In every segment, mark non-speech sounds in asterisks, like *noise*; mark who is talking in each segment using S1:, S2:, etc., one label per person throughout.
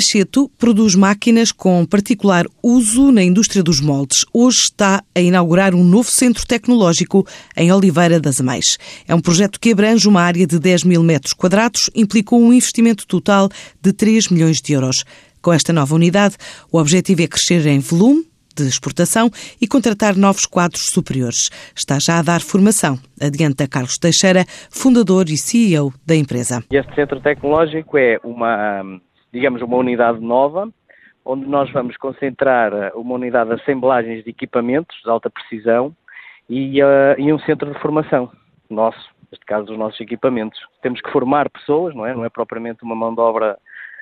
S1: Cheto produz máquinas com particular uso na indústria dos moldes. Hoje está a inaugurar um novo centro tecnológico em Oliveira das Amais. É um projeto que abrange uma área de 10 mil metros quadrados, implicou um investimento total de 3 milhões de euros. Com esta nova unidade, o objetivo é crescer em volume, de exportação e contratar novos quadros superiores. Está já a dar formação, adianta Carlos Teixeira, fundador e CEO da empresa.
S2: Este centro tecnológico é uma digamos, uma unidade nova, onde nós vamos concentrar eh, uma unidade de assemblagens de equipamentos de alta precisão e, uh, e um centro de formação nosso, neste caso dos nossos equipamentos. Temos que formar pessoas, não é? Não é propriamente uma mão de obra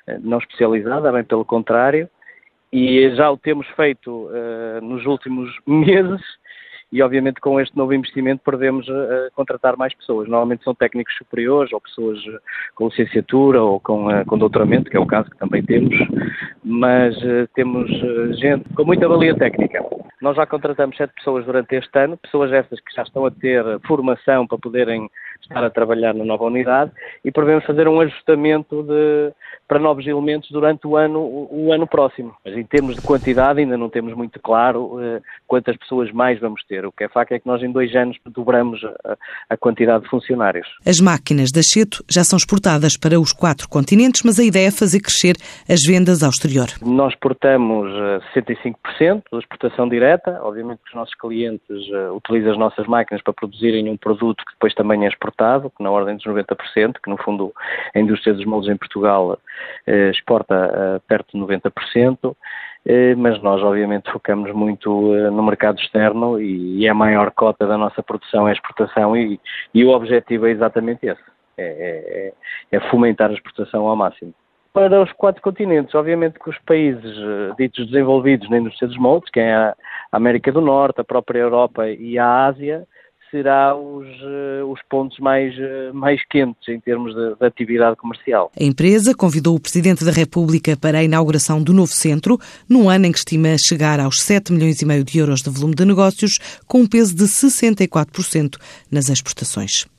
S2: uh, não especializada, bem pelo contrário, e já o temos feito uh, nos últimos *laughs* meses e obviamente com este novo investimento perdemos a, contratar mais pessoas. Normalmente são técnicos superiores ou pessoas eh, com licenciatura ou com, uh, com doutoramento, que é o caso que também temos, mas uh, temos gente com muita valia técnica. Nós já contratamos sete pessoas durante este ano, pessoas estas que já estão a ter formação para poderem estar a trabalhar na nova unidade e prevemos fazer um ajustamento de, para novos elementos durante o ano, o, o, ano próximo. Mas em termos de quantidade ainda não temos muito claro uh, quantas pessoas mais vamos ter. O que é facto é que nós em dois anos dobramos a, a quantidade de funcionários.
S1: As máquinas da Cheto já são exportadas para os quatro continentes, mas a ideia é fazer crescer as vendas ao exterior.
S2: Nós exportamos 65% eh, da exportação direta. Obviamente que os nossos clientes uh, utilizam as nossas máquinas para produzirem um produto que depois também é exportado, que na ordem dos 90%, que no fundo a indústria dos moldes em Portugal eh, exporta eh, perto de 90%, eh, mas nós obviamente focamos muito no mercado externo e a maior cota da nossa produção é exportação e, e o objetivo é exatamente esse, é, é, é fomentar a exportação ao máximo para os quatro continentes. Obviamente que os países ditos desenvolvidos na indústria dos moldes, que é a América do Norte, a própria Europa e a Ásia, será os, eh, os pontos mais, eh, mais quentes em termos de, de, atividade comercial.
S1: A empresa convidou o Presidente da República para a inauguração do novo centro, num ano em que estima chegar aos 7 milhões e meio de euros de volume de negócios, com um peso de 64% nas exportações.